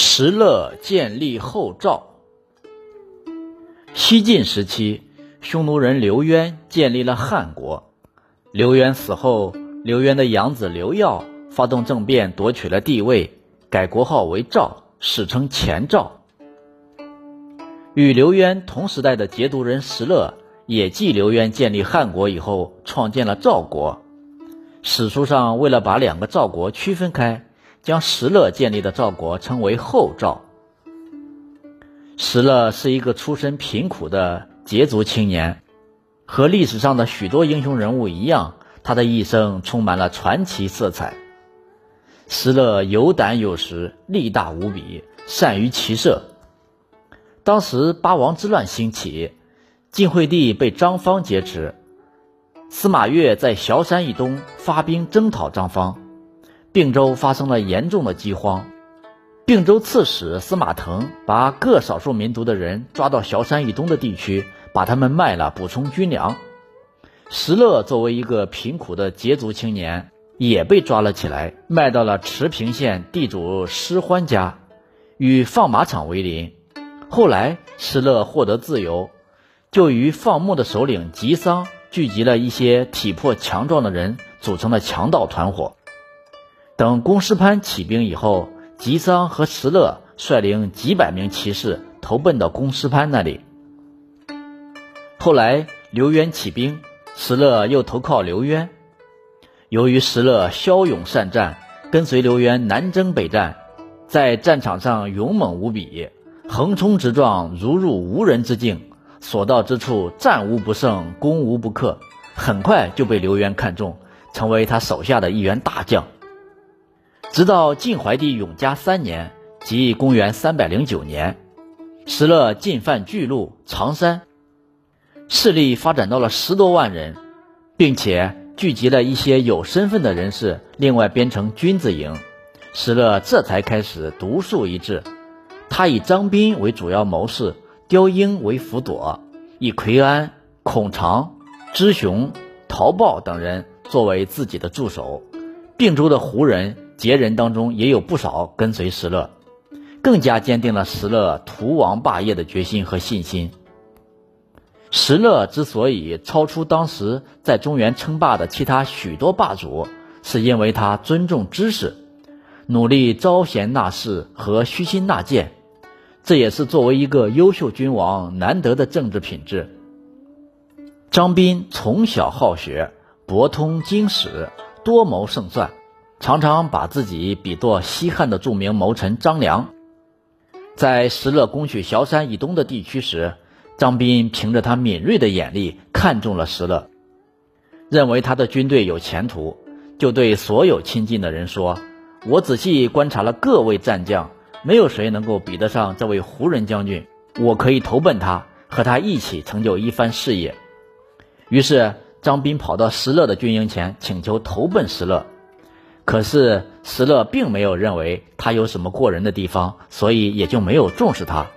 石勒建立后赵。西晋时期，匈奴人刘渊建立了汉国。刘渊死后，刘渊的养子刘耀发动政变，夺取了帝位，改国号为赵，史称前赵。与刘渊同时代的节度人石勒，也继刘渊建立汉国以后，创建了赵国。史书上为了把两个赵国区分开。将石勒建立的赵国称为后赵。石勒是一个出身贫苦的羯族青年，和历史上的许多英雄人物一样，他的一生充满了传奇色彩。石勒有胆有识，力大无比，善于骑射。当时八王之乱兴起，晋惠帝被张方劫持，司马越在崤山以东发兵征讨张方。并州发生了严重的饥荒，并州刺史司马腾把各少数民族的人抓到崤山以东的地区，把他们卖了，补充军粮。石勒作为一个贫苦的羯族青年，也被抓了起来，卖到了持平县地主施欢家，与放马场为邻。后来石勒获得自由，就与放牧的首领吉桑聚集了一些体魄强壮的人，组成了强盗团伙。等公师潘起兵以后，吉桑和石勒率领几百名骑士投奔到公师潘那里。后来刘渊起兵，石勒又投靠刘渊。由于石勒骁勇善战，跟随刘渊南征北战，在战场上勇猛无比，横冲直撞，如入无人之境，所到之处战无不胜，攻无不克，很快就被刘渊看中，成为他手下的一员大将。直到晋怀帝永嘉三年，即公元三百零九年，石勒进犯巨鹿、常山，势力发展到了十多万人，并且聚集了一些有身份的人士，另外编成军字营。石勒这才开始独树一帜。他以张斌为主要谋士，刁婴为辅佐，以奎安、孔常、支雄、陶豹等人作为自己的助手。并州的胡人。羯人当中也有不少跟随石勒，更加坚定了石勒图王霸业的决心和信心。石勒之所以超出当时在中原称霸的其他许多霸主，是因为他尊重知识，努力招贤纳士和虚心纳谏，这也是作为一个优秀君王难得的政治品质。张斌从小好学，博通经史，多谋胜算。常常把自己比作西汉的著名谋臣张良。在石勒攻取崤山以东的地区时，张斌凭着他敏锐的眼力看中了石勒，认为他的军队有前途，就对所有亲近的人说：“我仔细观察了各位战将，没有谁能够比得上这位胡人将军，我可以投奔他，和他一起成就一番事业。”于是张斌跑到石勒的军营前，请求投奔石勒。可是石勒并没有认为他有什么过人的地方，所以也就没有重视他。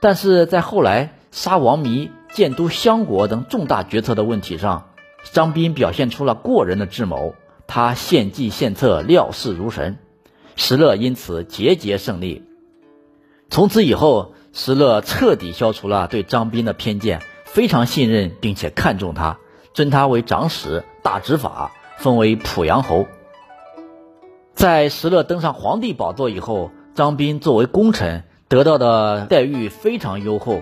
但是在后来杀王弥、建都襄国等重大决策的问题上，张斌表现出了过人的智谋，他献计献策，料事如神，石勒因此节节胜利。从此以后，石勒彻底消除了对张斌的偏见，非常信任并且看重他，尊他为长史、大执法，封为濮阳侯。在石勒登上皇帝宝座以后，张斌作为功臣得到的待遇非常优厚，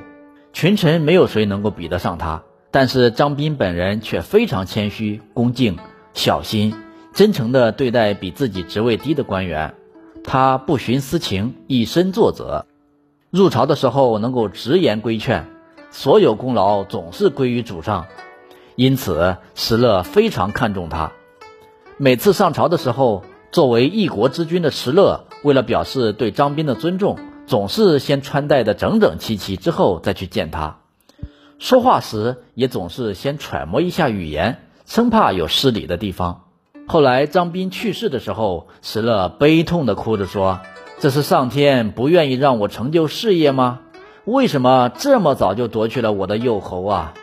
群臣没有谁能够比得上他。但是张斌本人却非常谦虚、恭敬、小心、真诚地对待比自己职位低的官员。他不徇私情，以身作则。入朝的时候能够直言规劝，所有功劳总是归于主上，因此石勒非常看重他。每次上朝的时候。作为一国之君的石勒，为了表示对张斌的尊重，总是先穿戴的整整齐齐，之后再去见他。说话时也总是先揣摩一下语言，生怕有失礼的地方。后来张斌去世的时候，石勒悲痛地哭着说：“这是上天不愿意让我成就事业吗？为什么这么早就夺去了我的幼侯啊？”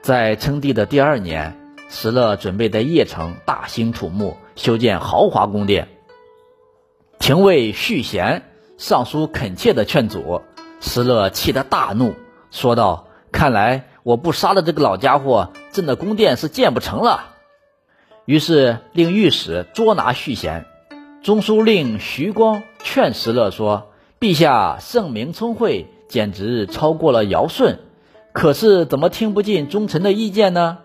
在称帝的第二年。石勒准备在邺城大兴土木，修建豪华宫殿。廷尉续弦上书恳切的劝阻。石勒气得大怒，说道：“看来我不杀了这个老家伙，朕的宫殿是建不成了。”于是令御史捉拿续贤。中书令徐光劝石勒说：“陛下圣明聪慧，简直超过了尧舜。可是怎么听不进忠臣的意见呢？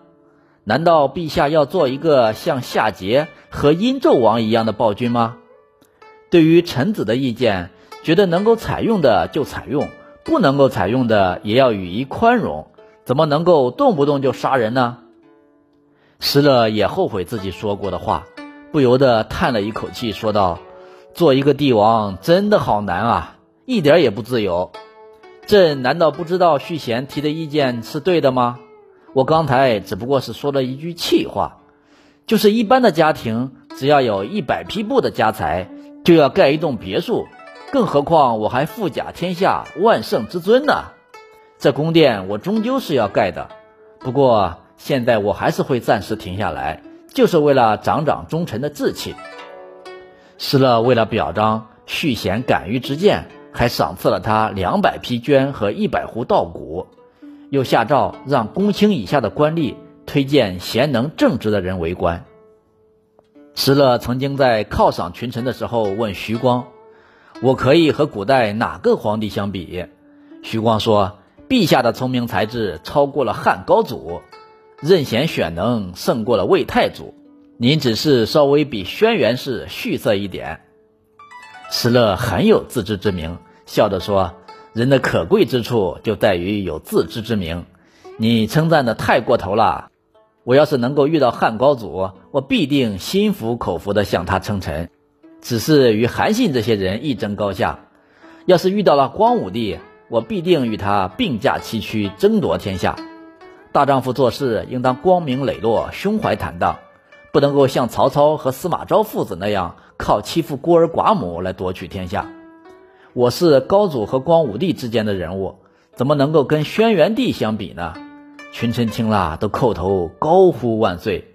难道陛下要做一个像夏桀和殷纣王一样的暴君吗？对于臣子的意见，觉得能够采用的就采用，不能够采用的也要予以宽容。怎么能够动不动就杀人呢？”石勒也后悔自己说过的话。不由得叹了一口气，说道：“做一个帝王真的好难啊，一点也不自由。朕难道不知道续贤提的意见是对的吗？我刚才只不过是说了一句气话，就是一般的家庭，只要有一百匹布的家财，就要盖一栋别墅，更何况我还富甲天下、万圣之尊呢。这宫殿我终究是要盖的，不过现在我还是会暂时停下来。”就是为了长长忠臣的志气。石勒为了表彰续贤敢于直谏，还赏赐了他两百匹绢和一百斛稻谷，又下诏让公卿以下的官吏推荐贤能正直的人为官。石勒曾经在犒赏群臣的时候问徐光：“我可以和古代哪个皇帝相比？”徐光说：“陛下的聪明才智超过了汉高祖。”任贤选能胜过了魏太祖，您只是稍微比轩辕氏逊色一点。石勒很有自知之明，笑着说：“人的可贵之处就在于有自知之明。你称赞的太过头了。我要是能够遇到汉高祖，我必定心服口服的向他称臣，只是与韩信这些人一争高下。要是遇到了光武帝，我必定与他并驾齐驱，争夺天下。”大丈夫做事应当光明磊落、胸怀坦荡，不能够像曹操和司马昭父子那样靠欺负孤儿寡母来夺取天下。我是高祖和光武帝之间的人物，怎么能够跟轩辕帝相比呢？群臣听了都叩头高呼万岁。